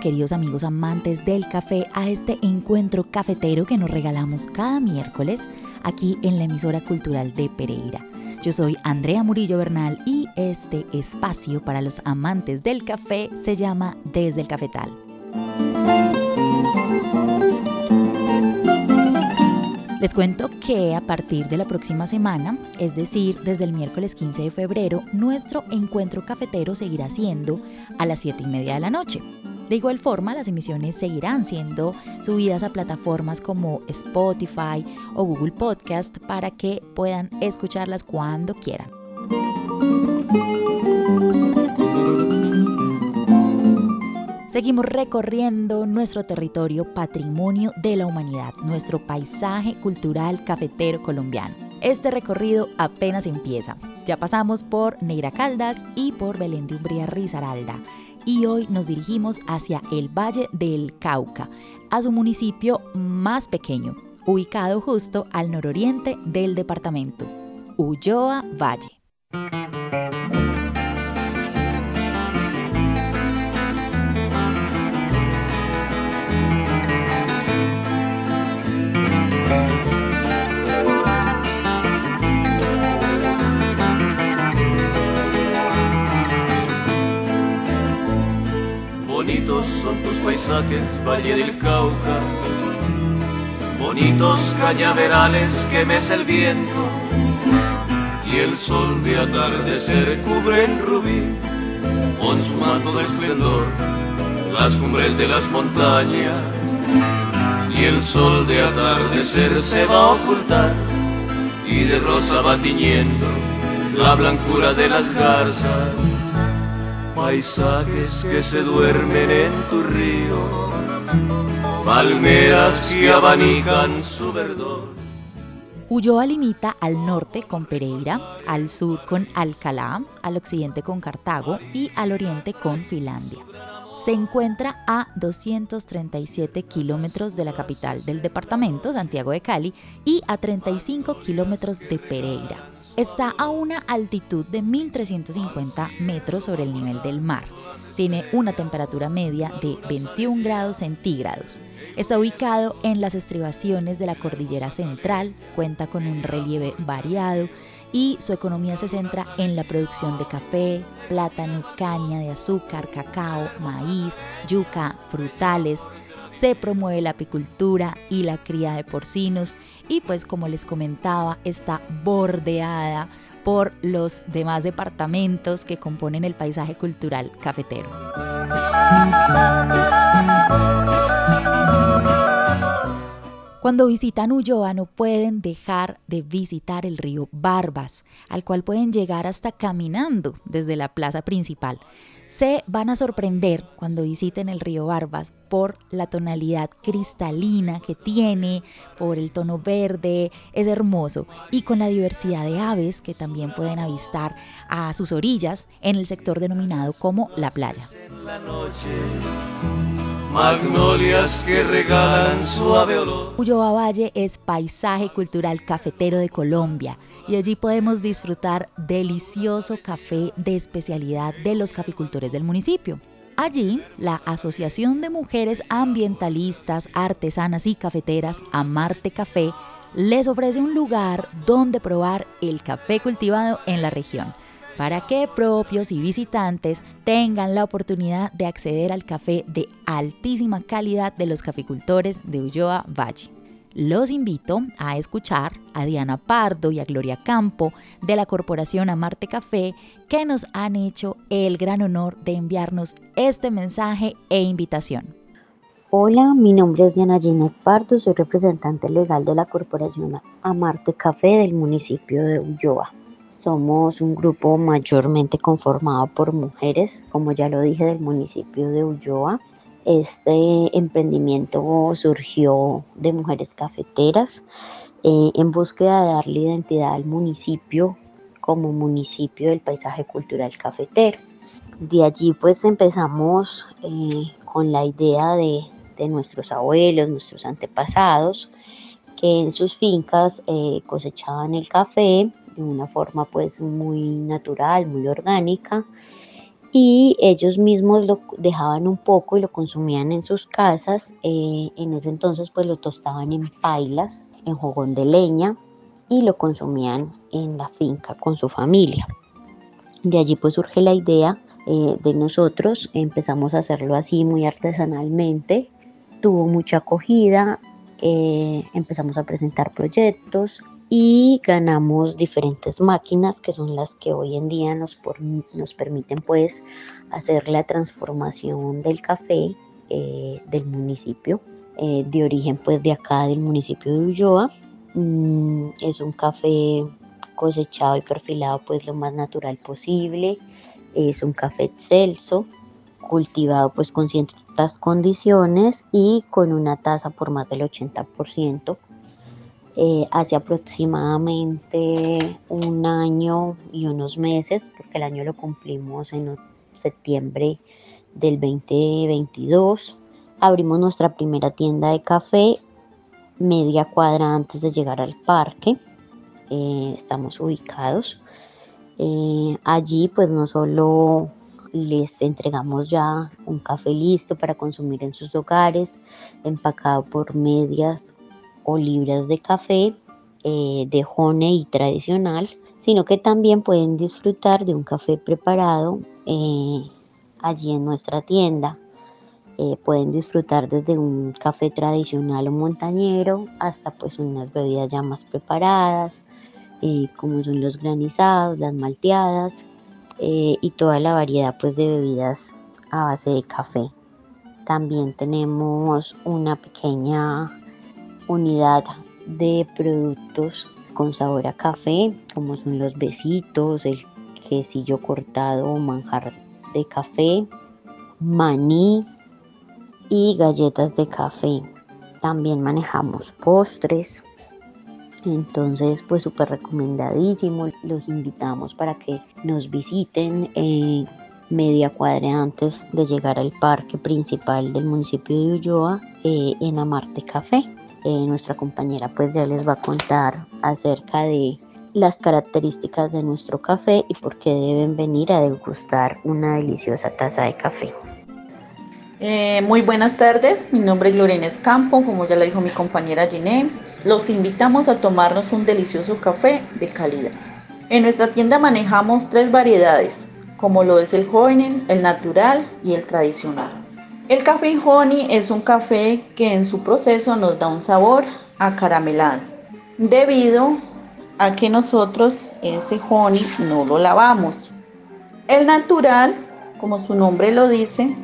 queridos amigos amantes del café, a este encuentro cafetero que nos regalamos cada miércoles aquí en la emisora cultural de Pereira. Yo soy Andrea Murillo Bernal y este espacio para los amantes del café se llama Desde el Cafetal. Les cuento que a partir de la próxima semana, es decir, desde el miércoles 15 de febrero, nuestro encuentro cafetero seguirá siendo a las 7 y media de la noche. De igual forma, las emisiones seguirán siendo subidas a plataformas como Spotify o Google Podcast para que puedan escucharlas cuando quieran. Seguimos recorriendo nuestro territorio patrimonio de la humanidad, nuestro paisaje cultural cafetero colombiano. Este recorrido apenas empieza. Ya pasamos por Neira Caldas y por Belén de Umbría Risaralda y hoy nos dirigimos hacia el Valle del Cauca, a su municipio más pequeño, ubicado justo al nororiente del departamento, Ulloa Valle. Paisajes, Valle del Cauca. Bonitos cañaverales que mece el viento. Y el sol de atardecer cubre en rubí con su manto de esplendor las cumbres de las montañas. Y el sol de atardecer se va a ocultar y de rosa va tiñendo la blancura de las garzas paisajes que se duermen en tu río, palmeras que abanican su verdor. Ulloa limita al norte con Pereira, al sur con Alcalá, al occidente con Cartago y al oriente con Finlandia. Se encuentra a 237 kilómetros de la capital del departamento, Santiago de Cali, y a 35 kilómetros de Pereira. Está a una altitud de 1.350 metros sobre el nivel del mar. Tiene una temperatura media de 21 grados centígrados. Está ubicado en las estribaciones de la cordillera central, cuenta con un relieve variado y su economía se centra en la producción de café, plátano, caña de azúcar, cacao, maíz, yuca, frutales, se promueve la apicultura y la cría de porcinos y pues como les comentaba está bordeada por los demás departamentos que componen el paisaje cultural cafetero. Cuando visitan Ulloa no pueden dejar de visitar el río Barbas, al cual pueden llegar hasta caminando desde la plaza principal. Se van a sorprender cuando visiten el río Barbas por la tonalidad cristalina que tiene, por el tono verde, es hermoso, y con la diversidad de aves que también pueden avistar a sus orillas en el sector denominado como la playa. Magnolias que regalan suave olor. Ulloa Valle es paisaje cultural cafetero de Colombia y allí podemos disfrutar delicioso café de especialidad de los caficultores del municipio. Allí, la Asociación de Mujeres Ambientalistas, Artesanas y Cafeteras, Amarte Café, les ofrece un lugar donde probar el café cultivado en la región para que propios y visitantes tengan la oportunidad de acceder al café de altísima calidad de los caficultores de Ulloa Valle. Los invito a escuchar a Diana Pardo y a Gloria Campo de la Corporación Amarte Café que nos han hecho el gran honor de enviarnos este mensaje e invitación. Hola, mi nombre es Diana Gina Pardo, soy representante legal de la Corporación Amarte Café del municipio de Ulloa. Somos un grupo mayormente conformado por mujeres, como ya lo dije, del municipio de Ulloa. Este emprendimiento surgió de mujeres cafeteras eh, en búsqueda de darle identidad al municipio como municipio del paisaje cultural cafetero. De allí pues empezamos eh, con la idea de, de, nuestros abuelos, nuestros antepasados, que en sus fincas eh, cosechaban el café de una forma pues muy natural, muy orgánica, y ellos mismos lo dejaban un poco y lo consumían en sus casas. Eh, en ese entonces pues lo tostaban en pailas, en jogón de leña y lo consumían en la finca con su familia. De allí pues surge la idea eh, de nosotros, empezamos a hacerlo así muy artesanalmente, tuvo mucha acogida, eh, empezamos a presentar proyectos, y ganamos diferentes máquinas que son las que hoy en día nos, nos permiten pues hacer la transformación del café eh, del municipio eh, de origen pues de acá del municipio de Ulloa. Mm, es un café cosechado y perfilado pues lo más natural posible. Es un café excelso cultivado pues con ciertas condiciones y con una tasa por más del 80% eh, hace aproximadamente un año y unos meses, porque el año lo cumplimos en septiembre del 2022. Abrimos nuestra primera tienda de café media cuadra antes de llegar al parque. Eh, estamos ubicados. Eh, allí pues no solo les entregamos ya un café listo para consumir en sus hogares, empacado por medias libras de café eh, de honey tradicional, sino que también pueden disfrutar de un café preparado eh, allí en nuestra tienda. Eh, pueden disfrutar desde un café tradicional o montañero hasta pues unas bebidas ya más preparadas, como son los granizados, las malteadas y toda la variedad pues de bebidas a base de café. También tenemos una pequeña unidad de productos con sabor a café, como son los besitos, el quesillo cortado o manjar de café, maní y galletas de café. También manejamos postres. Entonces, pues súper recomendadísimo. Los invitamos para que nos visiten en media cuadra antes de llegar al parque principal del municipio de Ulloa eh, en Amarte Café. Eh, nuestra compañera pues ya les va a contar acerca de las características de nuestro café y por qué deben venir a degustar una deliciosa taza de café. Eh, muy buenas tardes, mi nombre es Lorena Escampo, como ya lo dijo mi compañera Giné. Los invitamos a tomarnos un delicioso café de calidad. En nuestra tienda manejamos tres variedades, como lo es el joven, el natural y el tradicional. El café honey es un café que en su proceso nos da un sabor acaramelado, debido a que nosotros ese honey no lo lavamos. El natural, como su nombre lo dice,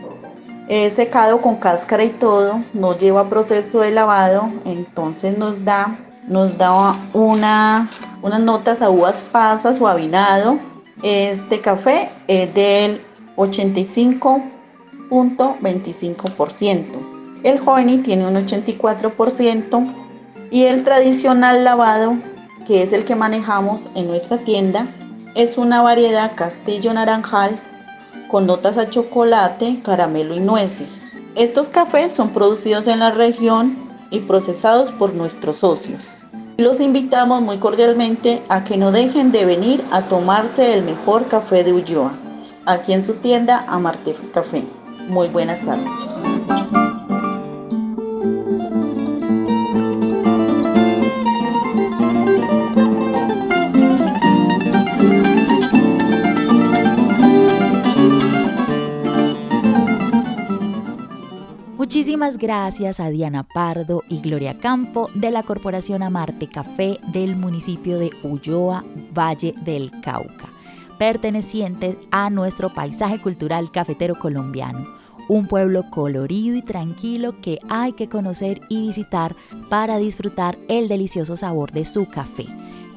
es secado con cáscara y todo, no lleva proceso de lavado, entonces nos da, nos da una, unas notas a uvas pasas o avinado. Este café es del 85 25%. El honey tiene un 84% y el tradicional lavado, que es el que manejamos en nuestra tienda, es una variedad castillo naranjal con notas a chocolate, caramelo y nueces. Estos cafés son producidos en la región y procesados por nuestros socios. Los invitamos muy cordialmente a que no dejen de venir a tomarse el mejor café de Ulloa, aquí en su tienda Amarte Café. Muy buenas tardes. Muchísimas gracias a Diana Pardo y Gloria Campo de la Corporación Amarte Café del municipio de Ulloa, Valle del Cauca pertenecientes a nuestro paisaje cultural cafetero colombiano. Un pueblo colorido y tranquilo que hay que conocer y visitar para disfrutar el delicioso sabor de su café,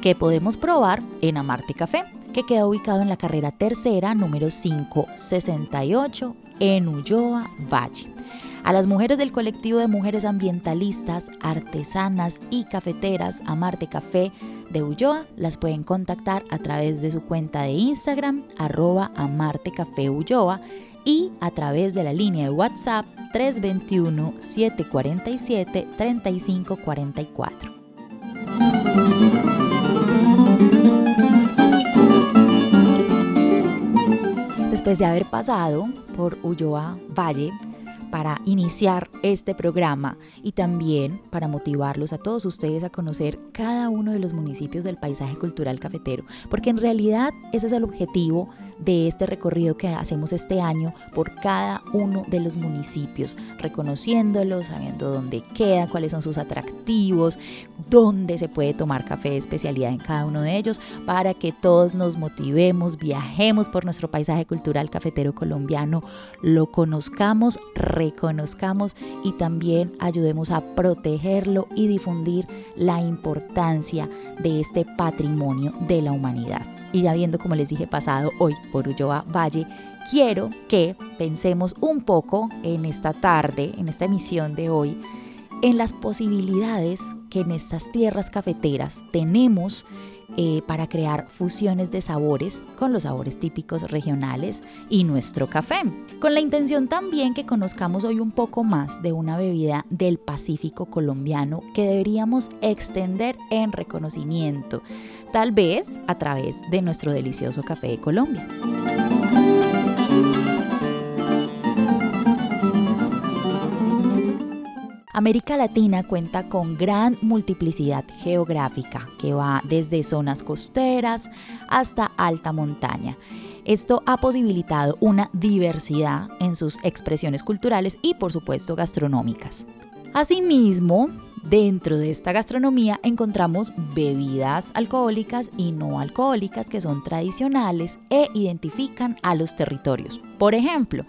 que podemos probar en Amarte Café, que queda ubicado en la carrera tercera número 568 en Ulloa Valle. A las mujeres del colectivo de mujeres ambientalistas, artesanas y cafeteras Amarte Café de Ulloa las pueden contactar a través de su cuenta de Instagram arroba y a través de la línea de WhatsApp 321-747-3544. Después de haber pasado por Ulloa Valle, para iniciar este programa y también para motivarlos a todos ustedes a conocer cada uno de los municipios del paisaje cultural cafetero, porque en realidad ese es el objetivo de este recorrido que hacemos este año por cada uno de los municipios, reconociéndolos, sabiendo dónde queda, cuáles son sus atractivos, dónde se puede tomar café de especialidad en cada uno de ellos, para que todos nos motivemos, viajemos por nuestro paisaje cultural cafetero colombiano, lo conozcamos, reconozcamos y también ayudemos a protegerlo y difundir la importancia de este patrimonio de la humanidad. Y ya viendo, como les dije, pasado hoy por Ulloa Valle, quiero que pensemos un poco en esta tarde, en esta emisión de hoy, en las posibilidades que en estas tierras cafeteras tenemos eh, para crear fusiones de sabores con los sabores típicos regionales y nuestro café, con la intención también que conozcamos hoy un poco más de una bebida del Pacífico colombiano que deberíamos extender en reconocimiento tal vez a través de nuestro delicioso café de Colombia. América Latina cuenta con gran multiplicidad geográfica que va desde zonas costeras hasta alta montaña. Esto ha posibilitado una diversidad en sus expresiones culturales y por supuesto gastronómicas. Asimismo, Dentro de esta gastronomía encontramos bebidas alcohólicas y no alcohólicas que son tradicionales e identifican a los territorios. Por ejemplo,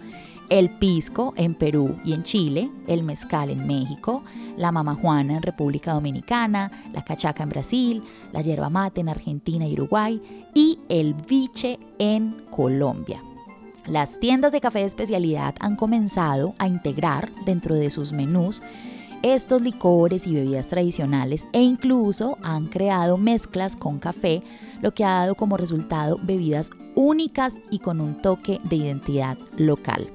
el pisco en Perú y en Chile, el mezcal en México, la mamajuana en República Dominicana, la cachaca en Brasil, la yerba mate en Argentina y Uruguay y el biche en Colombia. Las tiendas de café de especialidad han comenzado a integrar dentro de sus menús estos licores y bebidas tradicionales e incluso han creado mezclas con café, lo que ha dado como resultado bebidas únicas y con un toque de identidad local.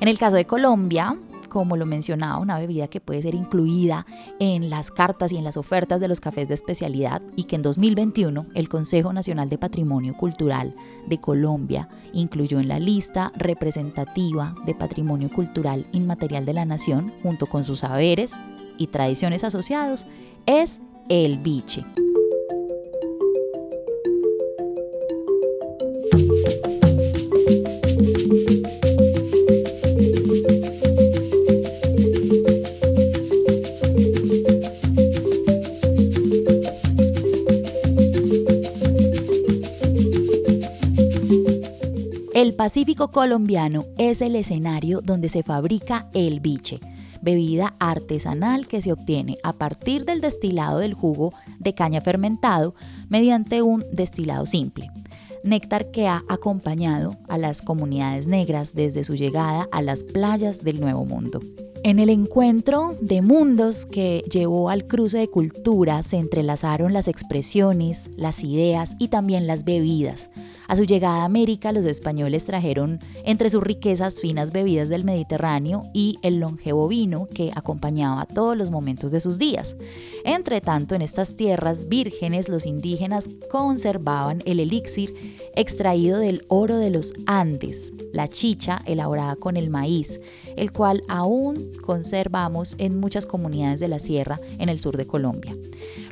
En el caso de Colombia, como lo mencionaba, una bebida que puede ser incluida en las cartas y en las ofertas de los cafés de especialidad y que en 2021 el Consejo Nacional de Patrimonio Cultural de Colombia incluyó en la lista representativa de patrimonio cultural inmaterial de la nación junto con sus saberes y tradiciones asociados, es el biche. Pacífico colombiano es el escenario donde se fabrica el biche, bebida artesanal que se obtiene a partir del destilado del jugo de caña fermentado mediante un destilado simple. Néctar que ha acompañado a las comunidades negras desde su llegada a las playas del Nuevo Mundo. En el encuentro de mundos que llevó al cruce de culturas se entrelazaron las expresiones, las ideas y también las bebidas. A su llegada a América, los españoles trajeron entre sus riquezas finas bebidas del Mediterráneo y el longevo vino que acompañaba todos los momentos de sus días. Entre tanto, en estas tierras vírgenes, los indígenas conservaban el elixir extraído del oro de los Andes, la chicha elaborada con el maíz, el cual aún conservamos en muchas comunidades de la sierra en el sur de Colombia.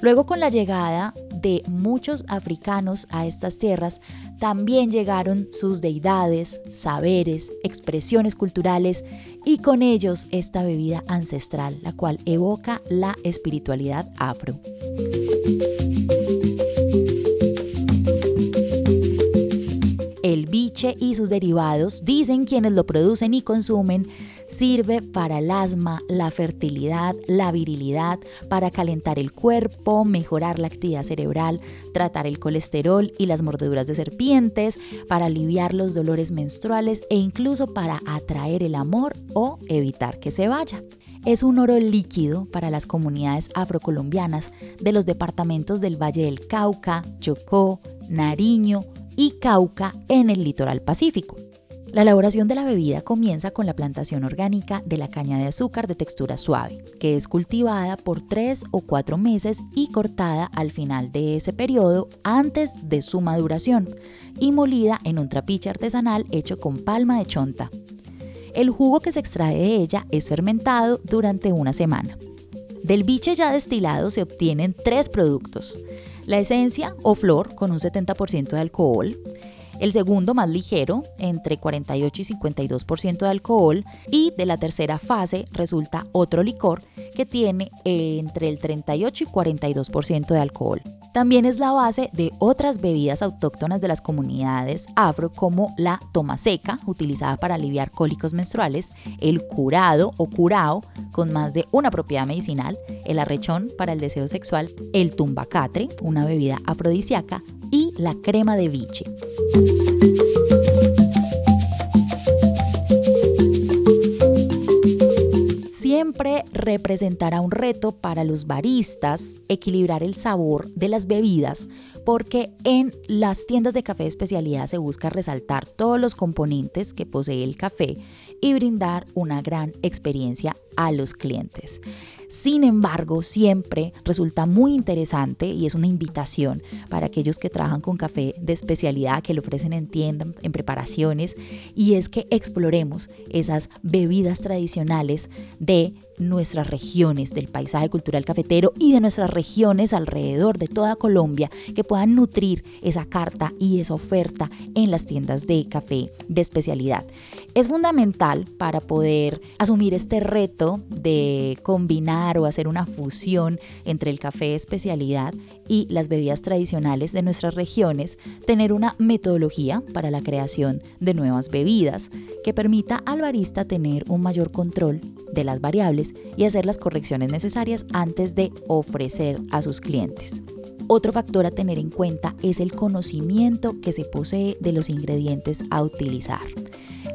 Luego con la llegada de muchos africanos a estas tierras, también llegaron sus deidades, saberes, expresiones culturales y con ellos esta bebida ancestral, la cual evoca la espiritualidad afro. El biche y sus derivados, dicen quienes lo producen y consumen, Sirve para el asma, la fertilidad, la virilidad, para calentar el cuerpo, mejorar la actividad cerebral, tratar el colesterol y las mordeduras de serpientes, para aliviar los dolores menstruales e incluso para atraer el amor o evitar que se vaya es un oro líquido para las comunidades afrocolombianas de los departamentos del Valle del Cauca, Chocó, Nariño y Cauca en el litoral pacífico. La elaboración de la bebida comienza con la plantación orgánica de la caña de azúcar de textura suave, que es cultivada por tres o cuatro meses y cortada al final de ese periodo antes de su maduración y molida en un trapiche artesanal hecho con palma de chonta. El jugo que se extrae de ella es fermentado durante una semana. Del biche ya destilado se obtienen tres productos. La esencia o flor con un 70% de alcohol, el segundo más ligero, entre 48 y 52% de alcohol, y de la tercera fase resulta otro licor que tiene entre el 38 y 42% de alcohol. También es la base de otras bebidas autóctonas de las comunidades afro como la toma seca, utilizada para aliviar cólicos menstruales, el curado o curao, con más de una propiedad medicinal, el arrechón para el deseo sexual, el tumbacatre, una bebida afrodisíaca, y la crema de biche. Siempre representará un reto para los baristas equilibrar el sabor de las bebidas porque en las tiendas de café especialidad se busca resaltar todos los componentes que posee el café y brindar una gran experiencia a los clientes. Sin embargo, siempre resulta muy interesante y es una invitación para aquellos que trabajan con café de especialidad, que lo ofrecen en tiendas, en preparaciones, y es que exploremos esas bebidas tradicionales de nuestras regiones, del paisaje cultural cafetero y de nuestras regiones alrededor de toda Colombia, que puedan nutrir esa carta y esa oferta en las tiendas de café de especialidad. Es fundamental para poder asumir este reto de combinar o hacer una fusión entre el café especialidad y las bebidas tradicionales de nuestras regiones, tener una metodología para la creación de nuevas bebidas que permita al barista tener un mayor control de las variables y hacer las correcciones necesarias antes de ofrecer a sus clientes. Otro factor a tener en cuenta es el conocimiento que se posee de los ingredientes a utilizar.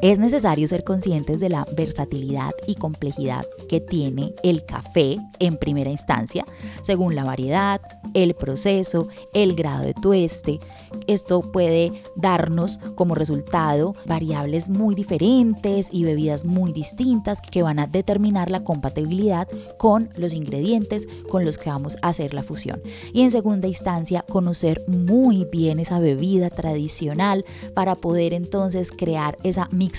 Es necesario ser conscientes de la versatilidad y complejidad que tiene el café en primera instancia, según la variedad, el proceso, el grado de tueste. Esto puede darnos como resultado variables muy diferentes y bebidas muy distintas que van a determinar la compatibilidad con los ingredientes con los que vamos a hacer la fusión. Y en segunda instancia, conocer muy bien esa bebida tradicional para poder entonces crear esa mixtura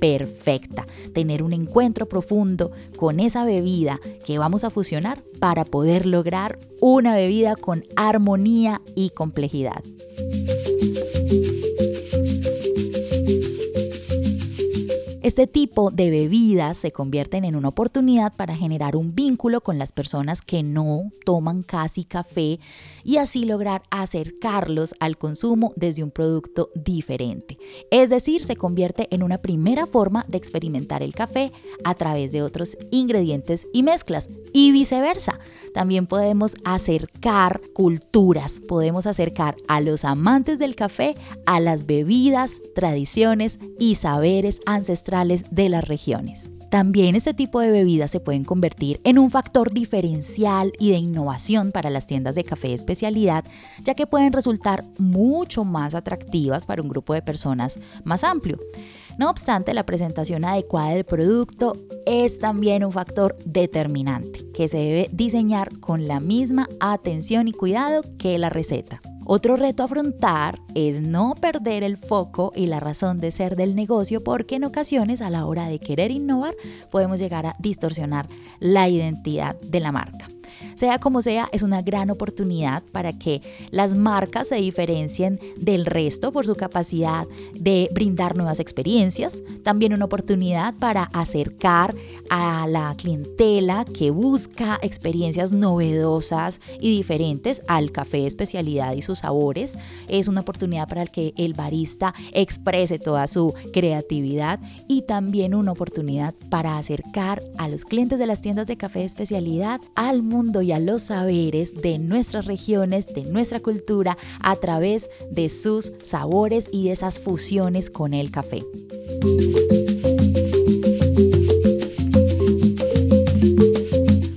perfecta, tener un encuentro profundo con esa bebida que vamos a fusionar para poder lograr una bebida con armonía y complejidad. Este tipo de bebidas se convierten en una oportunidad para generar un vínculo con las personas que no toman casi café y así lograr acercarlos al consumo desde un producto diferente. Es decir, se convierte en una primera forma de experimentar el café a través de otros ingredientes y mezclas y viceversa. También podemos acercar culturas, podemos acercar a los amantes del café a las bebidas, tradiciones y saberes ancestrales de las regiones. También este tipo de bebidas se pueden convertir en un factor diferencial y de innovación para las tiendas de café de especialidad, ya que pueden resultar mucho más atractivas para un grupo de personas más amplio. No obstante, la presentación adecuada del producto es también un factor determinante que se debe diseñar con la misma atención y cuidado que la receta. Otro reto a afrontar es no perder el foco y la razón de ser del negocio porque en ocasiones a la hora de querer innovar podemos llegar a distorsionar la identidad de la marca. Sea como sea, es una gran oportunidad para que las marcas se diferencien del resto por su capacidad de brindar nuevas experiencias. También una oportunidad para acercar a la clientela que busca experiencias novedosas y diferentes al café especialidad y sus sabores. Es una oportunidad para que el barista exprese toda su creatividad y también una oportunidad para acercar a los clientes de las tiendas de café especialidad al mundo a los saberes de nuestras regiones, de nuestra cultura, a través de sus sabores y de esas fusiones con el café.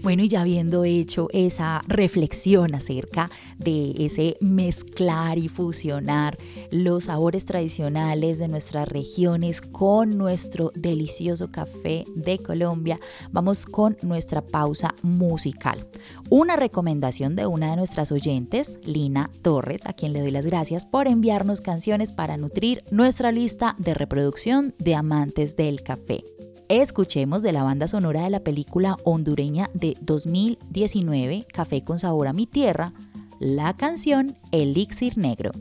Bueno, y ya habiendo hecho esa reflexión acerca de ese mezclar y fusionar los sabores tradicionales de nuestras regiones con nuestro delicioso café de Colombia, vamos con nuestra pausa musical. Una recomendación de una de nuestras oyentes, Lina Torres, a quien le doy las gracias por enviarnos canciones para nutrir nuestra lista de reproducción de amantes del café escuchemos de la banda sonora de la película hondureña de 2019, Café con sabor a mi tierra, la canción Elixir Negro.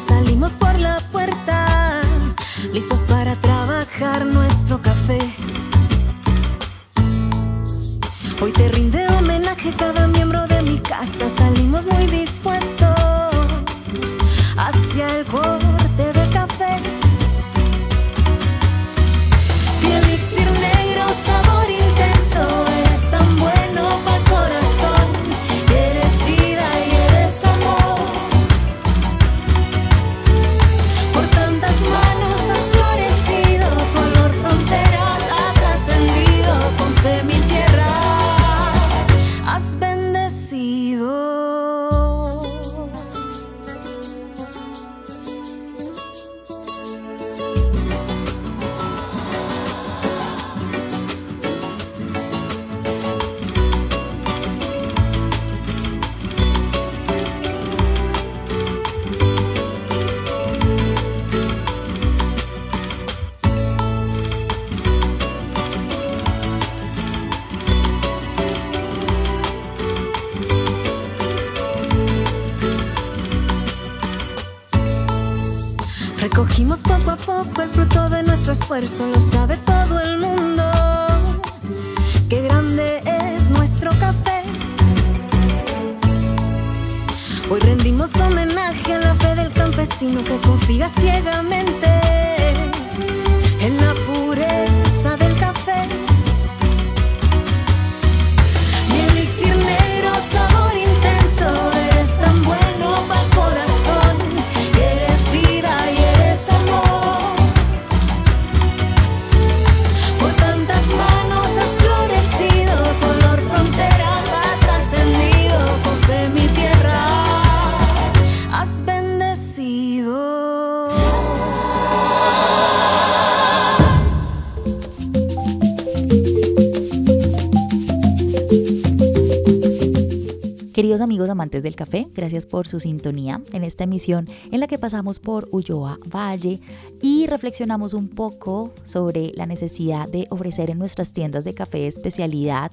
Salimos esfuerzo lo sabe todo el mundo. Qué grande es nuestro café. Hoy rendimos homenaje a la fe del campesino que confía ciegamente amigos amantes del café, gracias por su sintonía en esta emisión en la que pasamos por Ulloa Valle y reflexionamos un poco sobre la necesidad de ofrecer en nuestras tiendas de café especialidad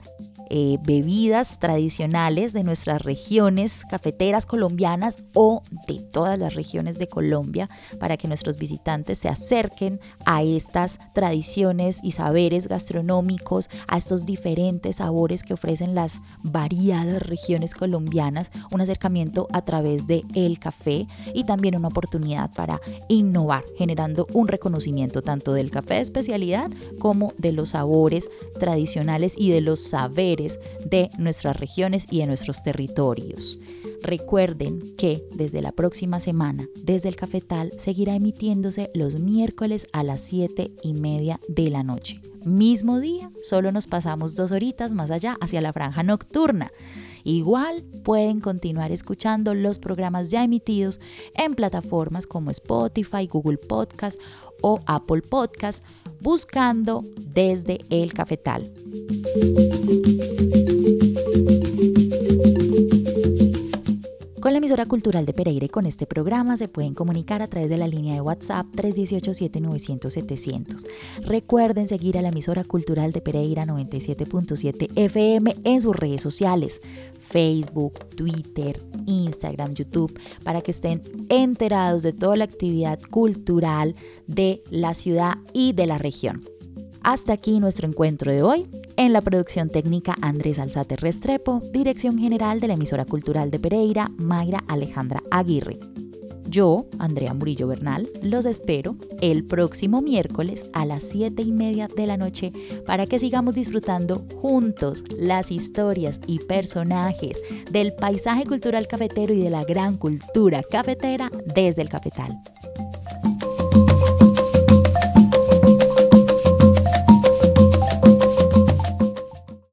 eh, bebidas tradicionales de nuestras regiones cafeteras colombianas o de todas las regiones de Colombia para que nuestros visitantes se acerquen a estas tradiciones y saberes gastronómicos, a estos diferentes sabores que ofrecen las variadas regiones colombianas, un acercamiento a través de el café y también una oportunidad para innovar, generando un reconocimiento tanto del café de especialidad como de los sabores tradicionales y de los saberes de nuestras regiones y de nuestros territorios. Recuerden que desde la próxima semana, desde el Cafetal, seguirá emitiéndose los miércoles a las 7 y media de la noche. Mismo día, solo nos pasamos dos horitas más allá hacia la franja nocturna. Igual pueden continuar escuchando los programas ya emitidos en plataformas como Spotify, Google Podcast o Apple Podcast buscando desde el cafetal. Con la emisora cultural de Pereira con este programa se pueden comunicar a través de la línea de WhatsApp 318-7900-700. Recuerden seguir a la emisora cultural de Pereira 97.7 FM en sus redes sociales, Facebook, Twitter, Instagram, YouTube, para que estén enterados de toda la actividad cultural de la ciudad y de la región. Hasta aquí nuestro encuentro de hoy. En la producción técnica Andrés Alzate Restrepo, dirección general de la emisora cultural de Pereira, Mayra Alejandra Aguirre. Yo, Andrea Murillo Bernal, los espero el próximo miércoles a las 7 y media de la noche para que sigamos disfrutando juntos las historias y personajes del paisaje cultural cafetero y de la gran cultura cafetera desde el cafetal.